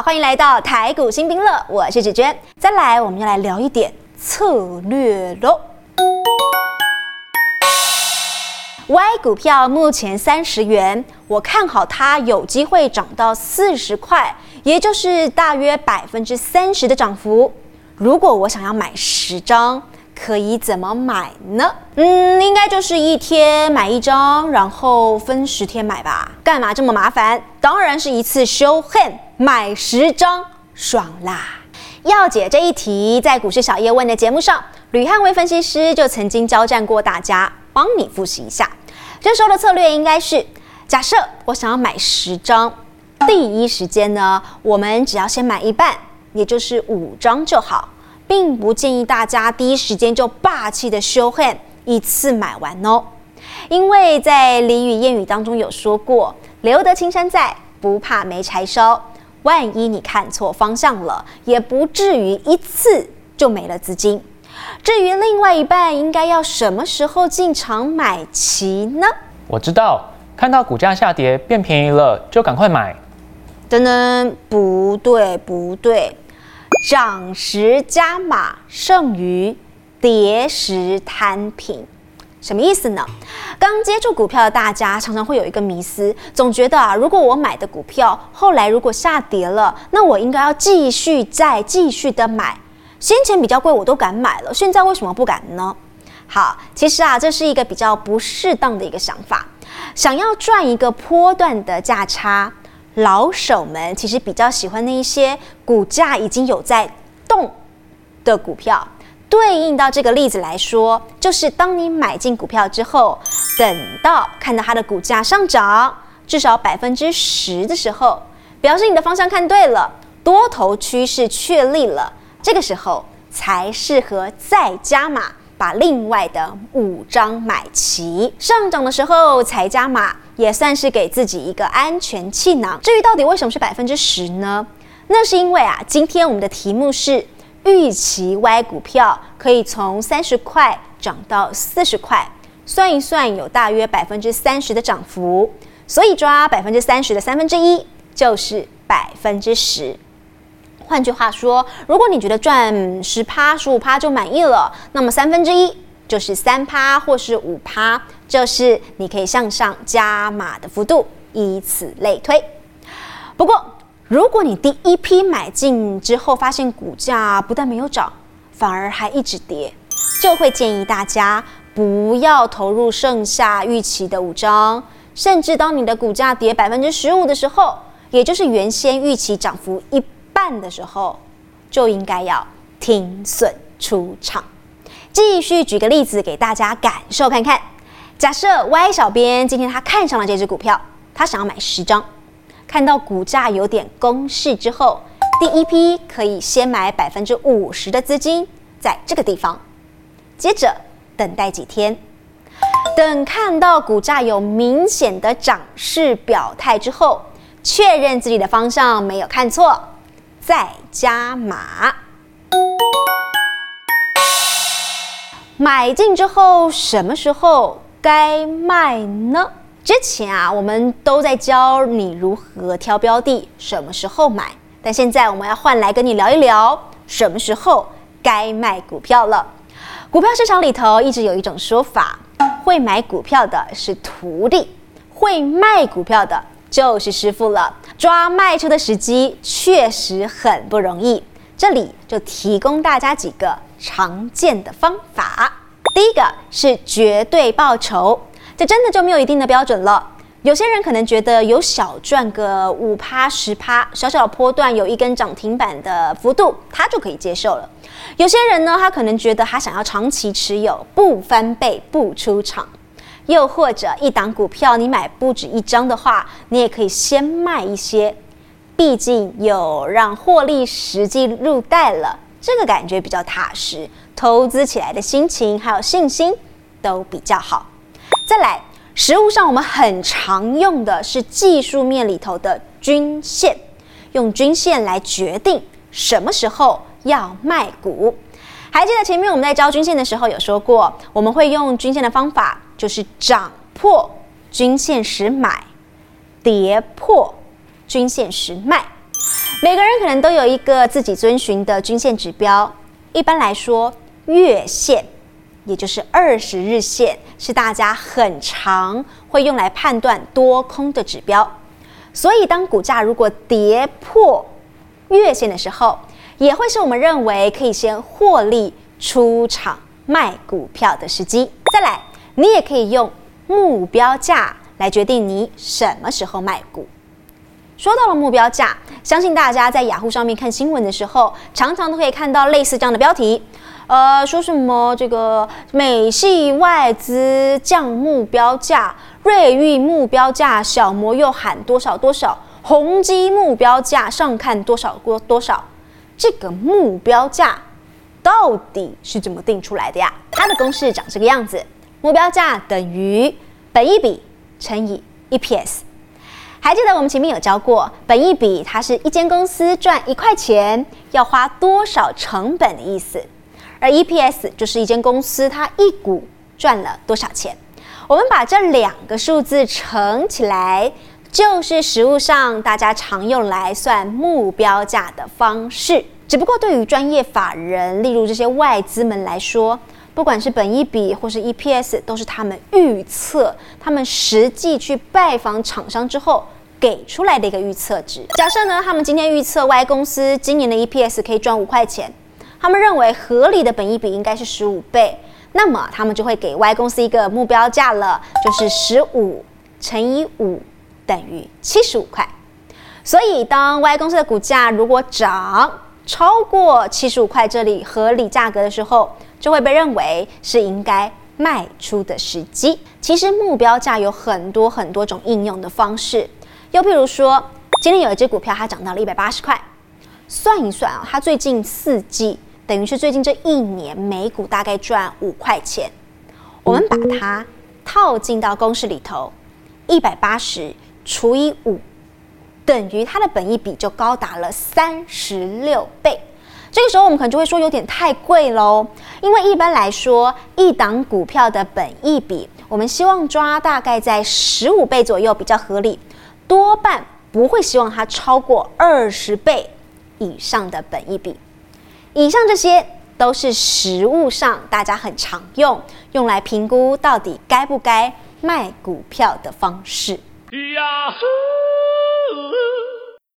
好，欢迎来到台股新兵乐，我是芷娟。再来，我们要来聊一点策略喽。Y 股票目前三十元，我看好它有机会涨到四十块，也就是大约百分之三十的涨幅。如果我想要买十张，可以怎么买呢？嗯，应该就是一天买一张，然后分十天买吧。干嘛这么麻烦？当然是一次 show hand 买十张，爽啦！要解这一题，在股市小叶问的节目上，吕汉威分析师就曾经交战过大家，帮你复习一下。这时候的策略应该是：假设我想要买十张，第一时间呢，我们只要先买一半，也就是五张就好，并不建议大家第一时间就霸气的 show hand 一次买完哦，因为在俚语谚语当中有说过：“留得青山在，不怕没柴烧。”万一你看错方向了，也不至于一次就没了资金。至于另外一半应该要什么时候进场买齐呢？我知道，看到股价下跌变便宜了，就赶快买。噔噔，不对不对，涨时加码胜于跌时摊平，什么意思呢？刚接触股票的大家常常会有一个迷思，总觉得啊，如果我买的股票后来如果下跌了，那我应该要继续再继续的买。先前比较贵，我都敢买了，现在为什么不敢呢？好，其实啊，这是一个比较不适当的一个想法。想要赚一个波段的价差，老手们其实比较喜欢那一些股价已经有在动的股票。对应到这个例子来说，就是当你买进股票之后，等到看到它的股价上涨至少百分之十的时候，表示你的方向看对了，多头趋势确立了。这个时候才适合再加码，把另外的五张买齐。上涨的时候才加码，也算是给自己一个安全气囊。至于到底为什么是百分之十呢？那是因为啊，今天我们的题目是预期 Y 股票可以从三十块涨到四十块，算一算有大约百分之三十的涨幅，所以抓百分之三十的三分之一就是百分之十。换句话说，如果你觉得赚十趴、十五趴就满意了，那么三分之一就是三趴或是五趴，这是你可以向上加码的幅度，以此类推。不过，如果你第一批买进之后发现股价不但没有涨，反而还一直跌，就会建议大家不要投入剩下预期的五张，甚至当你的股价跌百分之十五的时候，也就是原先预期涨幅一。半的时候就应该要停损出场。继续举个例子给大家感受看看。假设 Y 小编今天他看上了这只股票，他想要买十张。看到股价有点攻势之后，第一批可以先买百分之五十的资金在这个地方，接着等待几天，等看到股价有明显的涨势表态之后，确认自己的方向没有看错。再加码，买进之后什么时候该卖呢？之前啊，我们都在教你如何挑标的，什么时候买。但现在我们要换来跟你聊一聊，什么时候该卖股票了。股票市场里头一直有一种说法，会买股票的是徒弟，会卖股票的。就是师傅了，抓卖出的时机确实很不容易。这里就提供大家几个常见的方法。第一个是绝对报酬，这真的就没有一定的标准了。有些人可能觉得有小赚个五趴十趴，小小的波段有一根涨停板的幅度，他就可以接受了。有些人呢，他可能觉得他想要长期持有，不翻倍不出场。又或者一档股票你买不止一张的话，你也可以先卖一些，毕竟有让获利实际入袋了，这个感觉比较踏实，投资起来的心情还有信心都比较好。再来，实物上我们很常用的是技术面里头的均线，用均线来决定什么时候要卖股。还记得前面我们在教均线的时候有说过，我们会用均线的方法。就是涨破均线时买，跌破均线时卖。每个人可能都有一个自己遵循的均线指标。一般来说，月线，也就是二十日线，是大家很常会用来判断多空的指标。所以，当股价如果跌破月线的时候，也会是我们认为可以先获利出场卖股票的时机。再来，你也可以用目标价来决定你什么时候卖股。说到了目标价，相信大家在雅虎上面看新闻的时候，常常都可以看到类似这样的标题，呃，说什么这个美系外资降目标价，瑞昱目标价，小摩又喊多少多少，宏基目标价上看多少多多少，这个目标价到底是怎么定出来的呀？它的公式长这个样子，目标价等于本益比乘以 EPS。还记得我们前面有教过，本益比它是一间公司赚一块钱要花多少成本的意思，而 EPS 就是一间公司它一股赚了多少钱。我们把这两个数字乘起来，就是实物上大家常用来算目标价的方式。只不过对于专业法人，例如这些外资们来说，不管是本一比或是 EPS，都是他们预测、他们实际去拜访厂商之后给出来的一个预测值。假设呢，他们今天预测 Y 公司今年的 EPS 可以赚五块钱，他们认为合理的本益比应该是十五倍，那么他们就会给 Y 公司一个目标价了，就是十五乘以五等于七十五块。所以，当 Y 公司的股价如果涨超过七十五块这里合理价格的时候，就会被认为是应该卖出的时机。其实目标价有很多很多种应用的方式，又譬如说，今天有一只股票它涨到了一百八十块，算一算啊，它最近四季等于是最近这一年每股大概赚五块钱。我们把它套进到公式里头，一百八十除以五，等于它的本益比就高达了三十六倍。这个时候我们可能就会说有点太贵喽，因为一般来说，一档股票的本益比，我们希望抓大概在十五倍左右比较合理，多半不会希望它超过二十倍以上的本益比。以上这些都是实物上大家很常用，用来评估到底该不该卖股票的方式。呀